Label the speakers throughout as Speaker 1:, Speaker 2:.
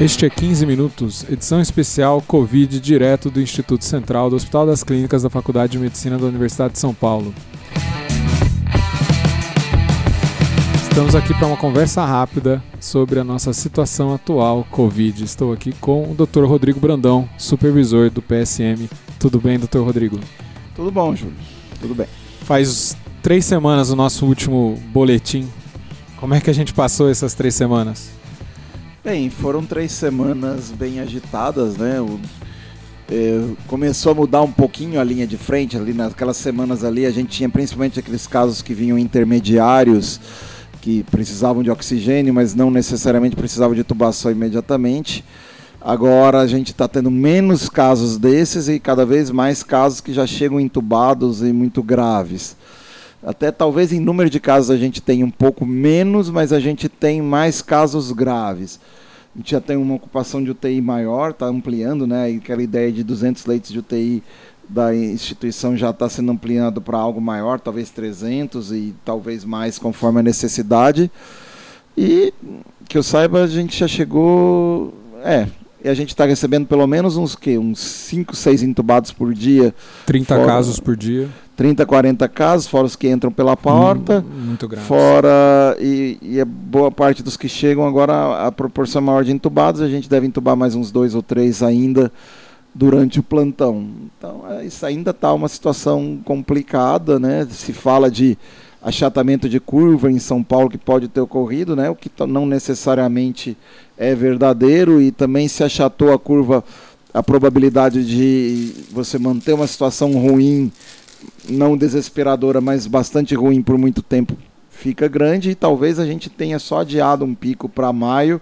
Speaker 1: Este é 15 Minutos, edição especial Covid, direto do Instituto Central do Hospital das Clínicas da Faculdade de Medicina da Universidade de São Paulo. Estamos aqui para uma conversa rápida sobre a nossa situação atual Covid. Estou aqui com o Dr. Rodrigo Brandão, supervisor do PSM. Tudo bem, Dr. Rodrigo?
Speaker 2: Tudo bom, Júlio. Tudo bem.
Speaker 1: Faz três semanas o nosso último boletim. Como é que a gente passou essas três semanas?
Speaker 2: Bem, foram três semanas bem agitadas, né? O, é, começou a mudar um pouquinho a linha de frente ali naquelas semanas ali. A gente tinha principalmente aqueles casos que vinham intermediários que precisavam de oxigênio mas não necessariamente precisavam de tubação imediatamente. Agora a gente está tendo menos casos desses e cada vez mais casos que já chegam entubados e muito graves. Até talvez em número de casos a gente tenha um pouco menos mas a gente tem mais casos graves a gente já tem uma ocupação de UTI maior, está ampliando, né? Aquela ideia de 200 leitos de UTI da instituição já está sendo ampliado para algo maior, talvez 300 e talvez mais conforme a necessidade. E que eu saiba, a gente já chegou. É, e a gente está recebendo pelo menos uns que uns 5, 6 entubados por dia.
Speaker 1: 30 fora, casos por dia.
Speaker 2: 30, 40 casos, fora os que entram pela porta.
Speaker 1: Hum, muito grave.
Speaker 2: Fora, e, e a boa parte dos que chegam agora, a proporção maior de entubados, a gente deve entubar mais uns dois ou três ainda durante o plantão. Então, é, isso ainda está uma situação complicada, né? Se fala de achatamento de curva em São Paulo que pode ter ocorrido, né? O que não necessariamente é verdadeiro e também se achatou a curva a probabilidade de você manter uma situação ruim não desesperadora, mas bastante ruim por muito tempo, fica grande e talvez a gente tenha só adiado um pico para maio.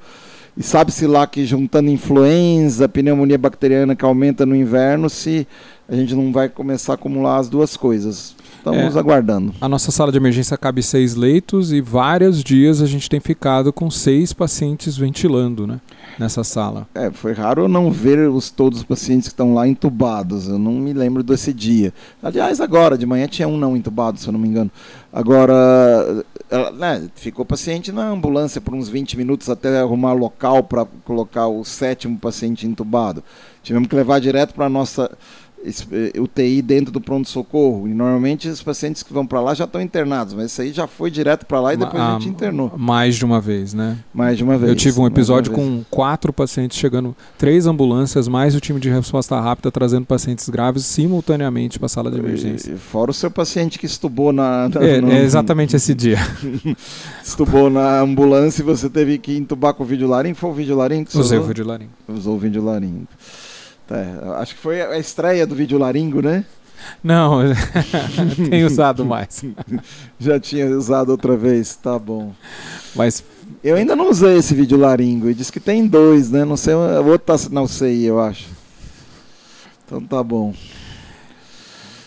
Speaker 2: E sabe-se lá que juntando influenza, pneumonia bacteriana que aumenta no inverno, se a gente não vai começar a acumular as duas coisas. Estamos é, aguardando.
Speaker 1: A nossa sala de emergência cabe seis leitos e vários dias a gente tem ficado com seis pacientes ventilando, né? Nessa sala.
Speaker 2: É, foi raro eu não ver os, todos os pacientes que estão lá entubados. Eu não me lembro desse dia. Aliás, agora, de manhã tinha um não entubado, se eu não me engano. Agora, né, ficou paciente na ambulância por uns 20 minutos até arrumar local para colocar o sétimo paciente entubado. Tivemos que levar direto para a nossa eh, UTI dentro do pronto-socorro. E normalmente os pacientes que vão para lá já estão internados, mas isso aí já foi direto para lá e depois a, a gente internou.
Speaker 1: Mais de uma vez, né?
Speaker 2: Mais de uma vez.
Speaker 1: Eu tive um episódio com quatro pacientes chegando, três ambulâncias, mais o time de resposta rápida trazendo pacientes graves simultaneamente para a sala de emergência. E,
Speaker 2: fora o seu paciente que estubou na. na
Speaker 1: é, no, é, exatamente esse dia.
Speaker 2: estubou na ambulância e você teve que entubar com o vídeo laringo. Foi o vídeo laringo?
Speaker 1: Usei o vídeo laringo.
Speaker 2: Usou o vídeo É, acho que foi a estreia do vídeo Laringo, né?
Speaker 1: Não, tem usado mais.
Speaker 2: Já tinha usado outra vez, tá bom.
Speaker 1: Mas
Speaker 2: eu ainda não usei esse vídeo Laringo. E diz que tem dois, né? Não sei, o outro tá não sei, eu acho. Então tá bom.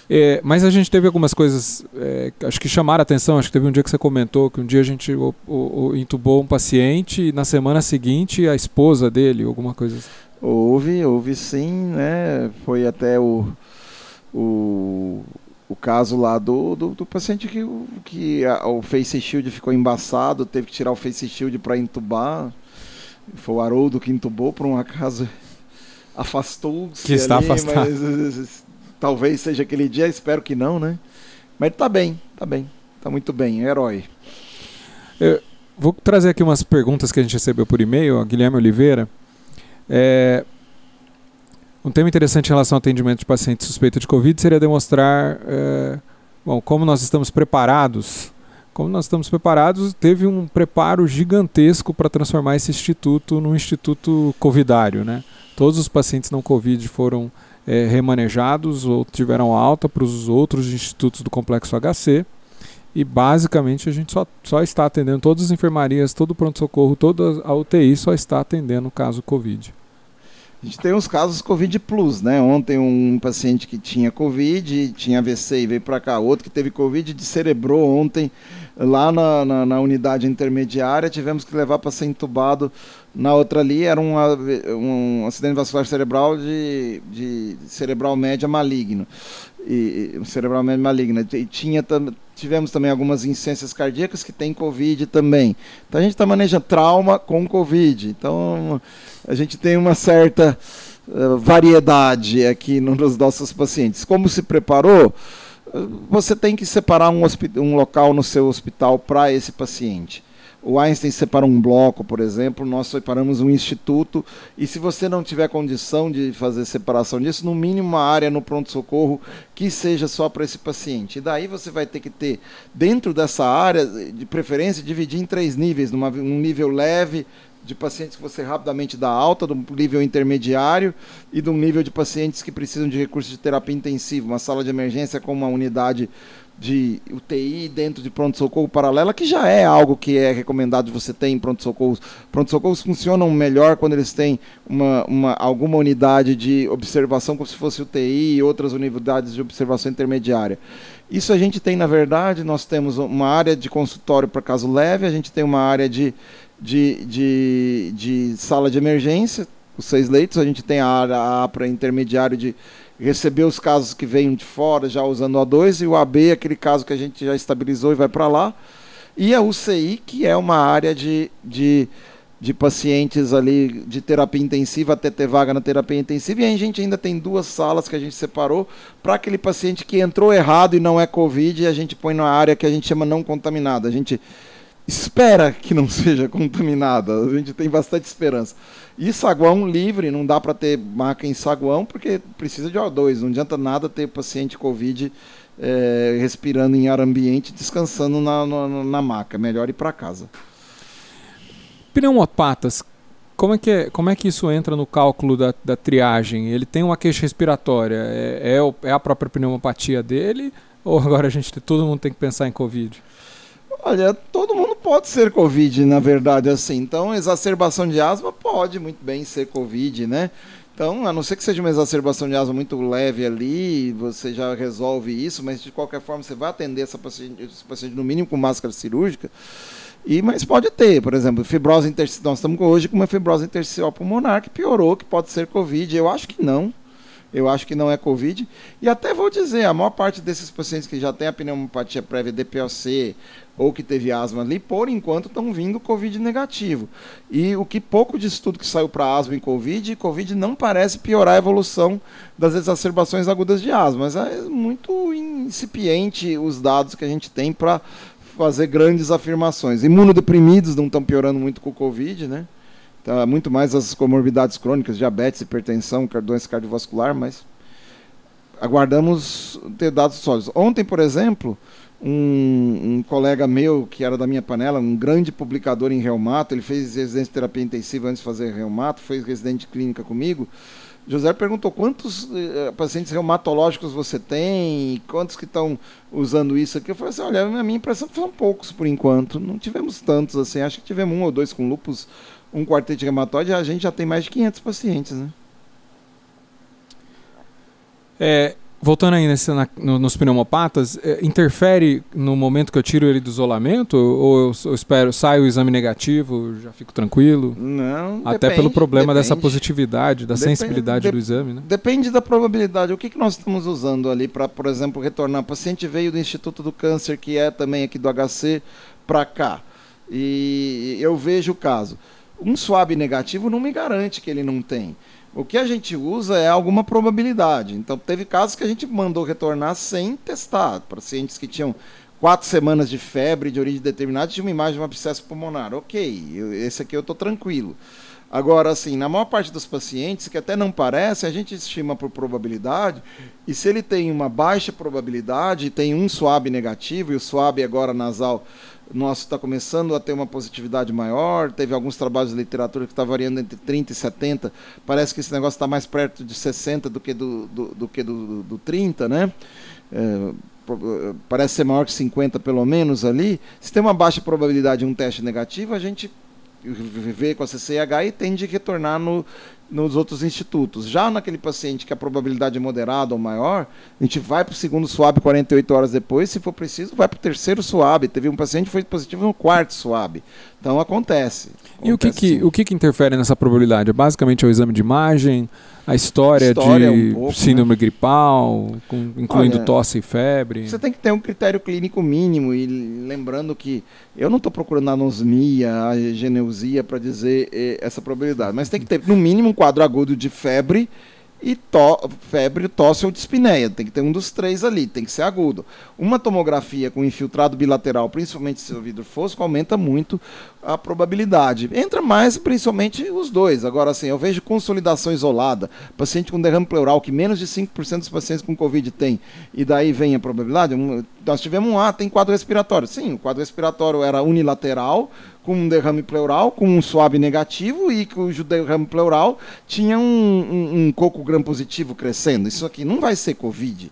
Speaker 1: É, mas a gente teve algumas coisas, é, acho que chamaram a atenção. Acho que teve um dia que você comentou que um dia a gente o, o, o, intubou um paciente e na semana seguinte a esposa dele, alguma coisa assim.
Speaker 2: Houve, houve sim, né? Foi até o, o, o caso lá do, do, do paciente que, que a, o face shield ficou embaçado, teve que tirar o face shield para entubar. Foi o Haroldo que entubou, por um acaso afastou-se.
Speaker 1: Que está ali, afastado.
Speaker 2: Mas, talvez seja aquele dia, espero que não, né? Mas tá bem, tá bem, tá muito bem, herói.
Speaker 1: Eu vou trazer aqui umas perguntas que a gente recebeu por e-mail, a Guilherme Oliveira. É, um tema interessante em relação ao atendimento de pacientes suspeitos de Covid seria demonstrar é, bom, como nós estamos preparados. Como nós estamos preparados, teve um preparo gigantesco para transformar esse instituto num instituto covidário. Né? Todos os pacientes não Covid foram é, remanejados ou tiveram alta para os outros institutos do complexo HC. E basicamente a gente só, só está atendendo todas as enfermarias, todo o pronto-socorro, toda a UTI só está atendendo o caso Covid.
Speaker 2: A gente tem os casos Covid Plus, né? Ontem um paciente que tinha Covid, tinha AVC e veio para cá. Outro que teve Covid descerebrou ontem lá na, na, na, unidade intermediária. Tivemos que levar para ser entubado. Na outra ali era um, um acidente vascular cerebral de, de cerebral média maligno. E, cerebralmente maligna. E tinha, tivemos também algumas insuficiências cardíacas que tem Covid também. Então a gente está manejando trauma com Covid. Então a gente tem uma certa uh, variedade aqui nos nossos pacientes. Como se preparou? Você tem que separar um, um local no seu hospital para esse paciente. O Einstein separa um bloco, por exemplo, nós separamos um instituto, e se você não tiver condição de fazer separação disso, no mínimo uma área no pronto-socorro que seja só para esse paciente. E daí você vai ter que ter, dentro dessa área, de preferência, dividir em três níveis, numa, num nível leve, de pacientes que você rapidamente dá alta, do nível intermediário e do nível de pacientes que precisam de recursos de terapia intensiva, uma sala de emergência com uma unidade de UTI dentro de pronto-socorro paralela, que já é algo que é recomendado você ter em pronto-socorros. Pronto-socorros funcionam melhor quando eles têm uma, uma, alguma unidade de observação, como se fosse UTI e outras unidades de observação intermediária. Isso a gente tem, na verdade, nós temos uma área de consultório para caso leve, a gente tem uma área de, de, de, de sala de emergência, os seis leitos, a gente tem a área para intermediário de receber os casos que vêm de fora já usando o A2 e o AB, aquele caso que a gente já estabilizou e vai para lá. E a UCI, que é uma área de, de, de pacientes ali de terapia intensiva até ter vaga na terapia intensiva. E a gente ainda tem duas salas que a gente separou para aquele paciente que entrou errado e não é Covid, e a gente põe na área que a gente chama não contaminada. A gente espera que não seja contaminada, a gente tem bastante esperança. E saguão livre, não dá para ter maca em saguão, porque precisa de O2. Não adianta nada ter paciente Covid é, respirando em ar ambiente, descansando na, na, na maca. Melhor ir para casa.
Speaker 1: Pneumopatas, como é, que é, como é que isso entra no cálculo da, da triagem? Ele tem uma queixa respiratória, é, é, é a própria pneumopatia dele? Ou agora a gente todo mundo tem que pensar em Covid?
Speaker 2: Olha, todo mundo pode ser Covid, na verdade, assim. Então, exacerbação de asma pode muito bem ser Covid, né? Então, a não ser que seja uma exacerbação de asma muito leve ali, você já resolve isso, mas de qualquer forma você vai atender essa paciente, esse paciente no mínimo com máscara cirúrgica. E, mas pode ter, por exemplo, fibrose intersticial. Nós estamos hoje com uma fibrose intersticial pulmonar que piorou, que pode ser Covid. Eu acho que não eu acho que não é Covid. E até vou dizer, a maior parte desses pacientes que já tem a pneumopatia prévia DPLC ou que teve asma ali, por enquanto estão vindo Covid negativo. E o que pouco de estudo que saiu para asma em Covid, Covid não parece piorar a evolução das exacerbações agudas de asma, mas é muito incipiente os dados que a gente tem para fazer grandes afirmações. Imunodeprimidos não estão piorando muito com o Covid, né? Tá, muito mais as comorbidades crônicas, diabetes, hipertensão, doença cardiovascular, mas aguardamos ter dados sólidos. Ontem, por exemplo, um, um, colega meu, que era da minha panela, um grande publicador em reumato, ele fez residência de terapia intensiva antes de fazer reumato, fez residente de clínica comigo. José perguntou quantos eh, pacientes reumatológicos você tem, quantos que estão usando isso aqui. Eu falei assim, olha, a minha impressão é que são poucos por enquanto. Não tivemos tantos assim, acho que tivemos um ou dois com lupus um quarteto reumatoide, a gente já tem mais de 500 pacientes, né?
Speaker 1: É, voltando aí na, no, nos pneumopatas, é, interfere no momento que eu tiro ele do isolamento? Ou eu, eu espero, sai o exame negativo, já fico tranquilo?
Speaker 2: Não,
Speaker 1: Até
Speaker 2: depende,
Speaker 1: pelo problema
Speaker 2: depende.
Speaker 1: dessa positividade, da depende, sensibilidade de, do exame, né?
Speaker 2: Depende da probabilidade. O que, que nós estamos usando ali para, por exemplo, retornar? O paciente veio do Instituto do Câncer, que é também aqui do HC, para cá. E eu vejo o caso. Um swab negativo não me garante que ele não tem. O que a gente usa é alguma probabilidade. Então, teve casos que a gente mandou retornar sem testar. Pacientes que tinham quatro semanas de febre de origem determinada tinham uma imagem de um abscesso pulmonar. Ok, eu, esse aqui eu estou tranquilo. Agora, assim, na maior parte dos pacientes, que até não parece, a gente estima por probabilidade, e se ele tem uma baixa probabilidade, tem um swab negativo, e o swab agora nasal nosso está começando a ter uma positividade maior. Teve alguns trabalhos de literatura que está variando entre 30 e 70. Parece que esse negócio está mais perto de 60 do que do, do, do que do, do 30, né? É, parece ser maior que 50 pelo menos ali. Se tem uma baixa probabilidade de um teste negativo, a gente vê com a CCH e tende a retornar no nos outros institutos. Já naquele paciente que a probabilidade é moderada ou maior, a gente vai para o segundo SWAB 48 horas depois, se for preciso, vai para o terceiro SWAB. Teve um paciente que foi positivo no quarto SWAB. Então acontece. acontece
Speaker 1: e o que, que, o que, que interfere nessa probabilidade? É basicamente o exame de imagem, a história, história de um pouco, síndrome né? gripal, com, incluindo Olha, tosse e febre.
Speaker 2: Você tem que ter um critério clínico mínimo e lembrando que eu não estou procurando anosmia, a geneusia para dizer eh, essa probabilidade, mas tem que ter no mínimo um quadro agudo de febre e to febre, tosse ou dispneia. Tem que ter um dos três ali, tem que ser agudo. Uma tomografia com infiltrado bilateral, principalmente se o vidro fosco, aumenta muito a probabilidade. Entra mais, principalmente, os dois. Agora, assim, eu vejo consolidação isolada, paciente com derrame pleural, que menos de 5% dos pacientes com Covid tem, e daí vem a probabilidade. Nós tivemos um, ah, tem quadro respiratório. Sim, o quadro respiratório era unilateral, com um derrame pleural, com um suave negativo e cujo derrame pleural tinha um, um, um coco gram positivo crescendo. Isso aqui não vai ser Covid.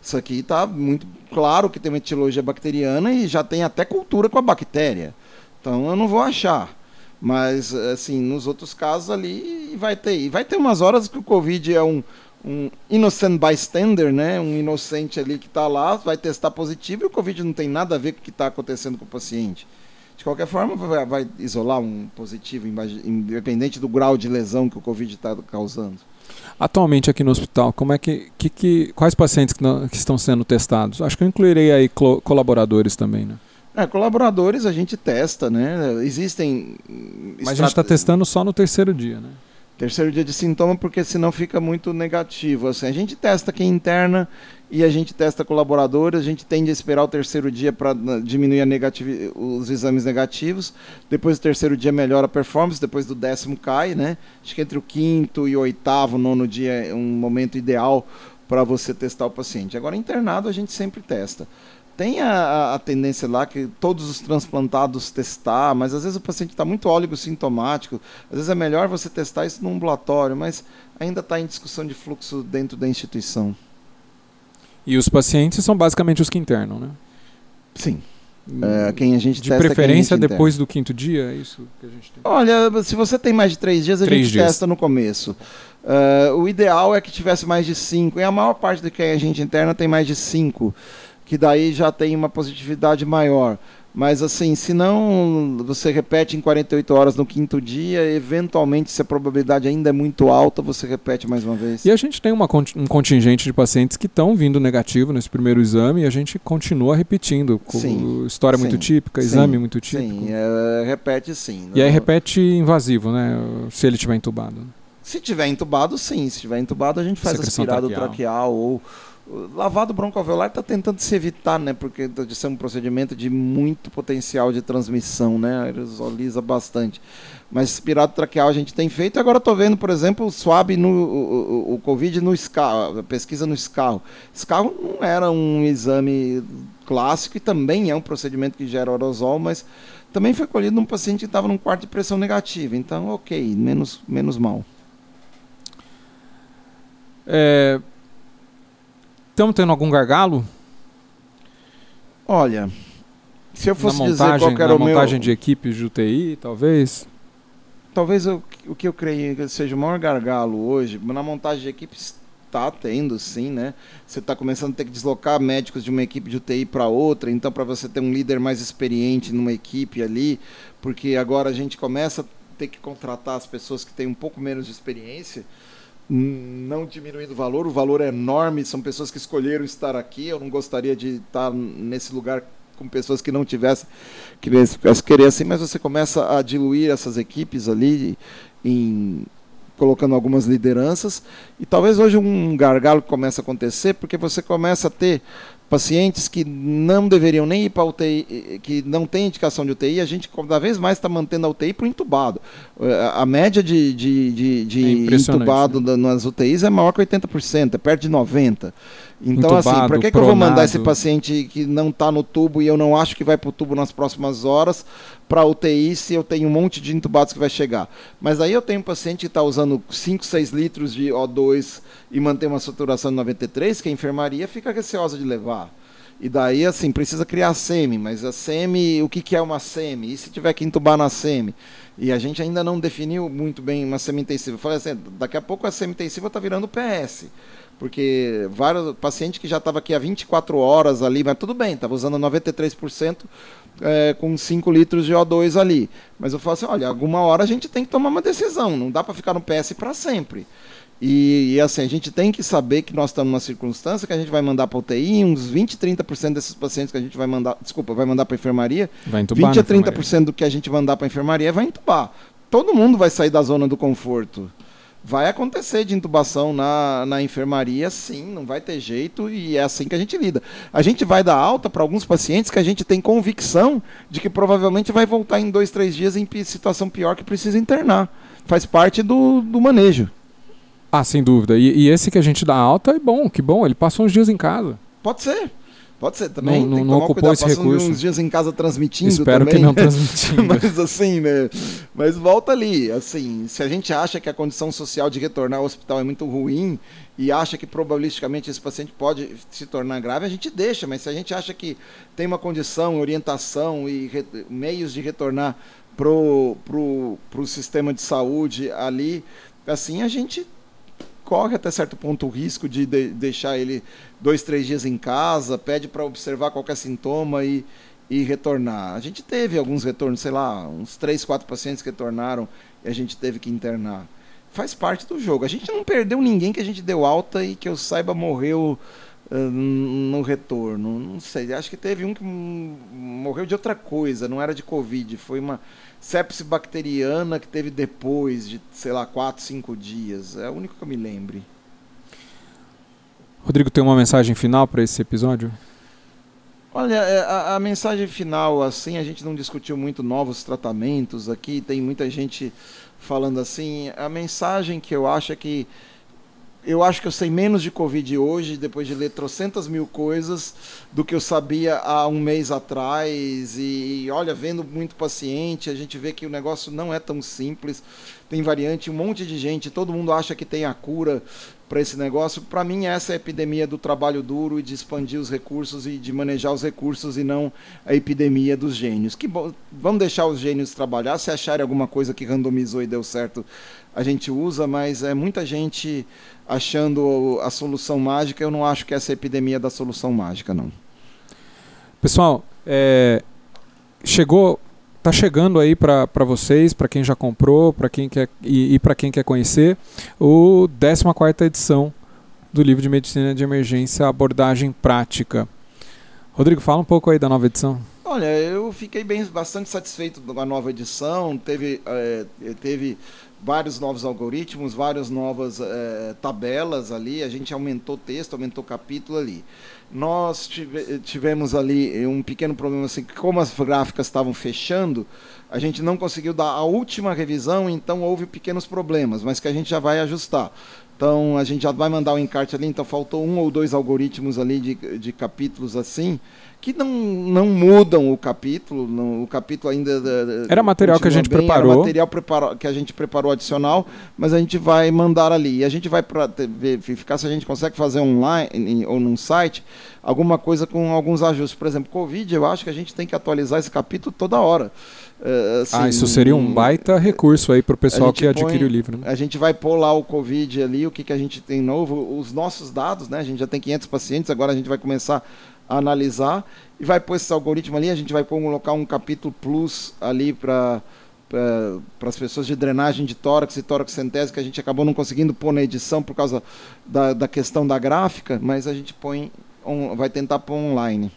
Speaker 2: Isso aqui está muito claro que tem uma etiologia bacteriana e já tem até cultura com a bactéria. Então eu não vou achar. Mas, assim, nos outros casos ali vai ter. E vai ter umas horas que o Covid é um, um innocent bystander, né? Um inocente ali que está lá, vai testar positivo e o Covid não tem nada a ver com o que está acontecendo com o paciente. De qualquer forma, vai, vai isolar um positivo, independente do grau de lesão que o Covid está causando.
Speaker 1: Atualmente aqui no hospital, como é que, que, que quais pacientes que, não, que, estão sendo testados? Acho que eu incluirei aí colaboradores também, né?
Speaker 2: É, colaboradores a gente testa, né? Existem.
Speaker 1: Mas a gente está testando só no terceiro dia, né?
Speaker 2: Terceiro dia de sintoma, porque senão fica muito negativo. Assim, a gente testa aqui interna e a gente testa colaboradores, a gente tende a esperar o terceiro dia para diminuir a os exames negativos. Depois do terceiro dia melhora a performance, depois do décimo cai, né? Acho que entre o quinto e o oitavo, nono dia é um momento ideal para você testar o paciente. Agora, internado a gente sempre testa tem a, a, tendência lá que todos os transplantados testar, mas às vezes o paciente está muito óleo sintomático, às vezes é melhor você testar isso no ambulatório, mas ainda está em discussão de fluxo dentro da instituição.
Speaker 1: E os pacientes são basicamente os que internam, né?
Speaker 2: Sim. É, quem a gente
Speaker 1: de preferência depois do quinto dia, é isso que a gente tem?
Speaker 2: Olha, se você tem mais de três dias, a três gente dias. testa no começo. Uh, o ideal é que tivesse mais de cinco, e a maior parte de quem a gente interna tem mais de cinco que daí já tem uma positividade maior. Mas assim, se não você repete em 48 horas no quinto dia, eventualmente, se a probabilidade ainda é muito alta, você repete mais uma vez.
Speaker 1: E a gente tem uma, um contingente de pacientes que estão vindo negativo nesse primeiro exame e a gente continua repetindo. Sim, história sim, muito típica, sim, exame muito típico.
Speaker 2: Sim, é, repete sim.
Speaker 1: E aí repete invasivo, né? Se ele estiver entubado.
Speaker 2: Se tiver entubado, sim. Se tiver entubado, a gente faz aspirado traqueal, traqueal ou lavado broncoalveolar está tentando se evitar, né? Porque de ser um procedimento de muito potencial de transmissão, né? Aerosoliza bastante. Mas aspirado traqueal a gente tem feito. Agora estou vendo, por exemplo, o SWAB no o, o, o Covid no SCAR, a pesquisa no SCAR. SCAR não era um exame clássico e também é um procedimento que gera aerosol, mas também foi colhido num paciente que estava num quarto de pressão negativa. Então, ok, menos, menos mal.
Speaker 1: É, Estamos tendo algum gargalo?
Speaker 2: Olha, se eu fosse na
Speaker 1: montagem,
Speaker 2: dizer qual era
Speaker 1: o
Speaker 2: meu...
Speaker 1: montagem de equipes de UTI, talvez?
Speaker 2: Talvez eu, o que eu creio que seja o maior gargalo hoje, na montagem de equipes está tendo, sim, né? Você está começando a ter que deslocar médicos de uma equipe de UTI para outra, então para você ter um líder mais experiente numa equipe ali, porque agora a gente começa a ter que contratar as pessoas que têm um pouco menos de experiência, não diminuindo o valor, o valor é enorme, são pessoas que escolheram estar aqui, eu não gostaria de estar nesse lugar com pessoas que não tivessem que querer assim, mas você começa a diluir essas equipes ali em colocando algumas lideranças. E talvez hoje um gargalo comece a acontecer porque você começa a ter pacientes que não deveriam nem ir para UTI, que não tem indicação de UTI, a gente cada vez mais está mantendo a UTI para o entubado. Eh, a média de, de, de, de é entubado né? nas UTIs é maior que 80%, é perto de 90%. Então, assim, Entubado, assim, para que, que eu vou mandar esse paciente que não está no tubo e eu não acho que vai para o tubo nas próximas horas para UTI se eu tenho um monte de entubados que vai chegar? Mas aí eu tenho um paciente que está usando 5, 6 litros de O2 e mantém uma saturação de 93, que a enfermaria fica receosa de levar. E daí, assim, precisa criar a SEMI, mas a SEMI, o que, que é uma SEMI? E se tiver que entubar na SEMI? E a gente ainda não definiu muito bem uma semi-intensiva. Eu falei assim, daqui a pouco a semi-intensiva está virando PS. Porque vários pacientes que já estavam aqui há 24 horas ali, mas tudo bem, estava usando 93% é, com 5 litros de O2 ali. Mas eu falo assim, olha, alguma hora a gente tem que tomar uma decisão, não dá para ficar no PS para sempre. E, e, assim, a gente tem que saber que nós estamos numa circunstância que a gente vai mandar para UTI, uns 20, 30% desses pacientes que a gente vai mandar, desculpa, vai mandar para enfermaria, vai entubar 20 a 30% do que a gente mandar para enfermaria vai entubar. Todo mundo vai sair da zona do conforto. Vai acontecer de intubação na, na enfermaria, sim, não vai ter jeito e é assim que a gente lida. A gente vai dar alta para alguns pacientes que a gente tem convicção de que provavelmente vai voltar em dois, três dias em situação pior que precisa internar. Faz parte do, do manejo.
Speaker 1: Ah, sem dúvida. E, e, esse que a gente dá alta é bom, que bom. Ele passou uns dias em casa.
Speaker 2: Pode ser. Pode ser também.
Speaker 1: Não, não, não ocupou esse Passando recurso.
Speaker 2: uns dias em casa transmitindo
Speaker 1: Espero
Speaker 2: também.
Speaker 1: que não transmitindo.
Speaker 2: mas assim, né? Mas volta ali. Assim, se a gente acha que a condição social de retornar ao hospital é muito ruim e acha que probabilisticamente esse paciente pode se tornar grave, a gente deixa. Mas se a gente acha que tem uma condição, orientação e re... meios de retornar pro, pro, pro sistema de saúde ali, assim a gente corre até certo ponto o risco de, de deixar ele dois, três dias em casa, pede para observar qualquer sintoma e, e retornar. A gente teve alguns retornos, sei lá, uns três, quatro pacientes que retornaram e a gente teve que internar. Faz parte do jogo. A gente não perdeu ninguém que a gente deu alta e que eu saiba morreu no retorno. Não sei, acho que teve um que morreu de outra coisa, não era de Covid, foi uma sepse bacteriana que teve depois de, sei lá, 4, 5 dias. É o único que eu me lembre.
Speaker 1: Rodrigo, tem uma mensagem final para esse episódio?
Speaker 2: Olha, é, a, a, mensagem final, assim, a gente não discutiu muito novos tratamentos aqui, tem muita gente falando assim. A mensagem que eu acho é que eu acho que eu sei menos de Covid hoje, depois de ler trocentas mil coisas, do que eu sabia há um mês atrás. E olha, vendo muito paciente, a gente vê que o negócio não é tão simples. Tem variante, um monte de gente, todo mundo acha que tem a cura para esse negócio. Para mim, essa é a epidemia do trabalho duro e de expandir os recursos e de manejar os recursos e não a epidemia dos gênios. Que bom, vamos deixar os gênios trabalhar. Se acharem alguma coisa que randomizou e deu certo, a gente usa, mas é muita gente achando a solução mágica. Eu não acho que essa é epidemia da solução mágica, não.
Speaker 1: Pessoal, é, chegou, tá chegando aí para vocês, para quem já comprou, para quem quer e, e para quem quer conhecer, o 14 quarta edição do livro de medicina de emergência abordagem prática. Rodrigo, fala um pouco aí da nova edição.
Speaker 2: Olha, eu fiquei bem bastante satisfeito com a nova edição. Teve, é, teve vários novos algoritmos, várias novas é, tabelas ali, a gente aumentou texto, aumentou capítulo ali. Nós tive, tivemos ali um pequeno problema, assim, como as gráficas estavam fechando, a gente não conseguiu dar a última revisão, então houve pequenos problemas, mas que a gente já vai ajustar. Então a gente já vai mandar o encarte ali, então faltou um ou dois algoritmos ali de, de capítulos assim, que não, não mudam o capítulo, não, o capítulo ainda
Speaker 1: era material que a gente bem, preparou,
Speaker 2: era material preparo, que a gente preparou adicional, mas a gente vai mandar ali e a gente vai para verificar se a gente consegue fazer online ou num site alguma coisa com alguns ajustes, por exemplo, Covid, eu acho que a gente tem que atualizar esse capítulo toda hora.
Speaker 1: Uh, assim, ah, isso seria um baita recurso aí para o pessoal que adquire põe, o livro. Né?
Speaker 2: A gente vai pôr lá o Covid ali, o que, que a gente tem novo, os nossos dados, né? A gente já tem 500 pacientes, agora a gente vai começar analisar e vai pôr esse algoritmo ali, a gente vai colocar um capítulo plus ali para para as pessoas de drenagem de tórax e tórax centésio, que a gente acabou não conseguindo pôr na edição por causa da, da questão da gráfica, mas a gente põe vai tentar pôr online.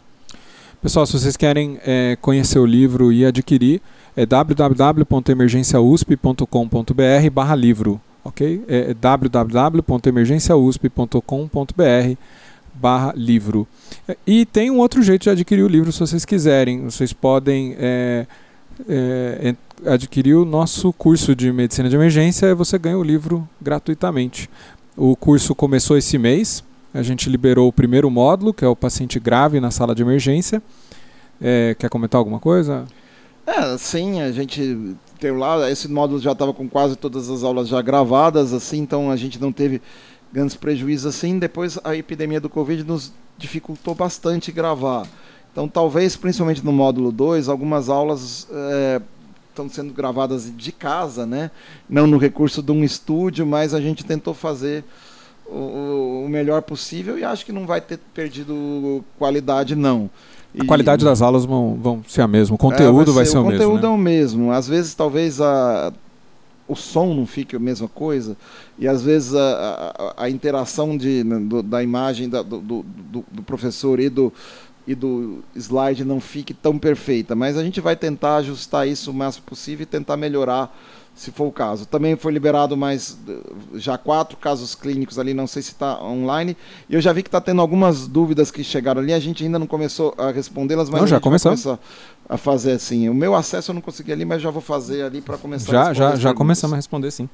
Speaker 1: Pessoal, se vocês querem é, conhecer o livro e adquirir, é www.emergenciausp.com.br barra livro, ok? É www.emergenciausp.com.br barra livro. E tem um outro jeito de adquirir o livro se vocês quiserem. Vocês podem é, é, adquirir o nosso curso de medicina de emergência e você ganha o livro gratuitamente. O curso começou esse mês. A gente liberou o primeiro módulo, que é o paciente grave na sala de emergência. É, quer comentar alguma coisa?
Speaker 2: É, sim, a gente tem lá, esse módulo já estava com quase todas as aulas já gravadas, assim, então a gente não teve grandes prejuízos assim. Depois a epidemia do Covid nos dificultou bastante gravar. Então, talvez, principalmente no módulo 2, algumas aulas é, estão sendo gravadas de casa, né? não no recurso de um estúdio, mas a gente tentou fazer o, o melhor possível e acho que não vai ter perdido qualidade, não.
Speaker 1: A e, qualidade das aulas vão, vão ser a mesma, o conteúdo é, vai ser, vai ser o, o mesmo.
Speaker 2: O conteúdo
Speaker 1: né?
Speaker 2: é o mesmo. Às vezes, talvez a, o som não fique a mesma coisa e às vezes a, a, a interação de, né, do, da imagem da, do, do, do, professor e do, e do slide não fique tão perfeita, mas a gente vai tentar ajustar isso o máximo possível e tentar melhorar se for o caso. Também foi liberado mais já quatro casos clínicos ali, não sei se está online. E eu já vi que está tendo algumas dúvidas que chegaram ali. A gente ainda não começou a respondê-las, mas
Speaker 1: não, já
Speaker 2: começou a fazer assim. O meu acesso eu não consegui ali, mas já vou fazer ali para começar.
Speaker 1: Já, já, já começamos a responder, sim.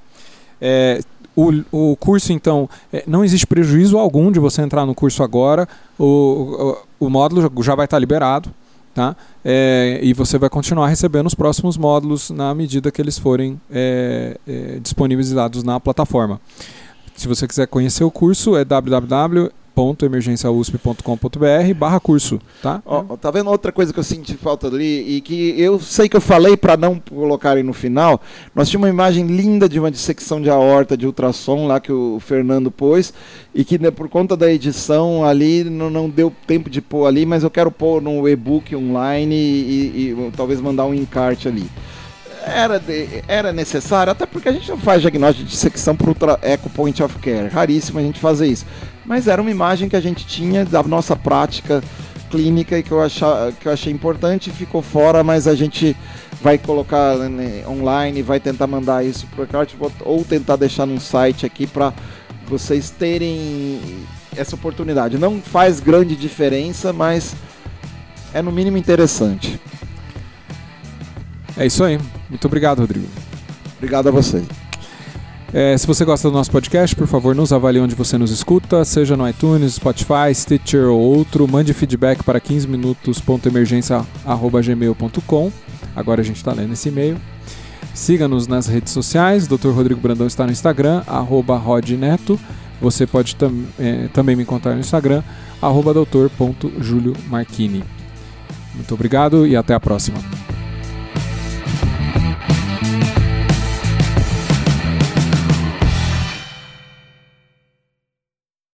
Speaker 1: É, o, o curso, então, é, não existe prejuízo algum de você entrar no curso agora. O, o, o módulo já vai estar liberado. Tá? É, e você vai continuar recebendo os próximos módulos na medida que eles forem é, é, disponibilizados na plataforma. Se você quiser conhecer o curso, é www www.emergenciausp.com.br barra curso, tá?
Speaker 2: Ó, tá vendo outra coisa que eu senti falta ali e que eu sei que eu falei para não colocarem no final? Nós tínhamos uma imagem linda de uma dissecção de aorta de ultrassom lá que o Fernando pôs e que né, por conta da edição ali não, não, deu tempo de pôr ali, mas eu quero pôr no e-book online e, e, e talvez mandar um encarte ali era, de, era necessário, até porque a gente não faz diagnóstico de dissecção por ultra eco point of care, raríssimo a gente fazer isso. Mas era uma imagem que a gente tinha da nossa prática clínica e que eu, achar, que eu achei importante, ficou fora, mas a gente vai colocar né, online, vai tentar mandar isso para o ou tentar deixar num site aqui para vocês terem essa oportunidade. Não faz grande diferença, mas é no mínimo interessante.
Speaker 1: É isso aí. Muito obrigado, Rodrigo.
Speaker 2: Obrigado a você.
Speaker 1: É, se você gosta do nosso podcast, por favor, nos avalie onde você nos escuta, seja no iTunes, Spotify, Stitcher ou outro. Mande feedback para 15minutos.emergência.gmail.com. Agora a gente está lendo esse e-mail. Siga-nos nas redes sociais. Dr. Rodrigo Brandão está no Instagram, rodneto. Você pode tam, é, também me encontrar no Instagram, doutor.juliomarchini. Muito obrigado e até a próxima.